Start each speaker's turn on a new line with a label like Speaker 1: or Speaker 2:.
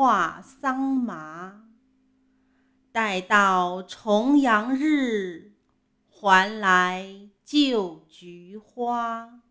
Speaker 1: 化桑麻。待到重阳日，还来就菊花。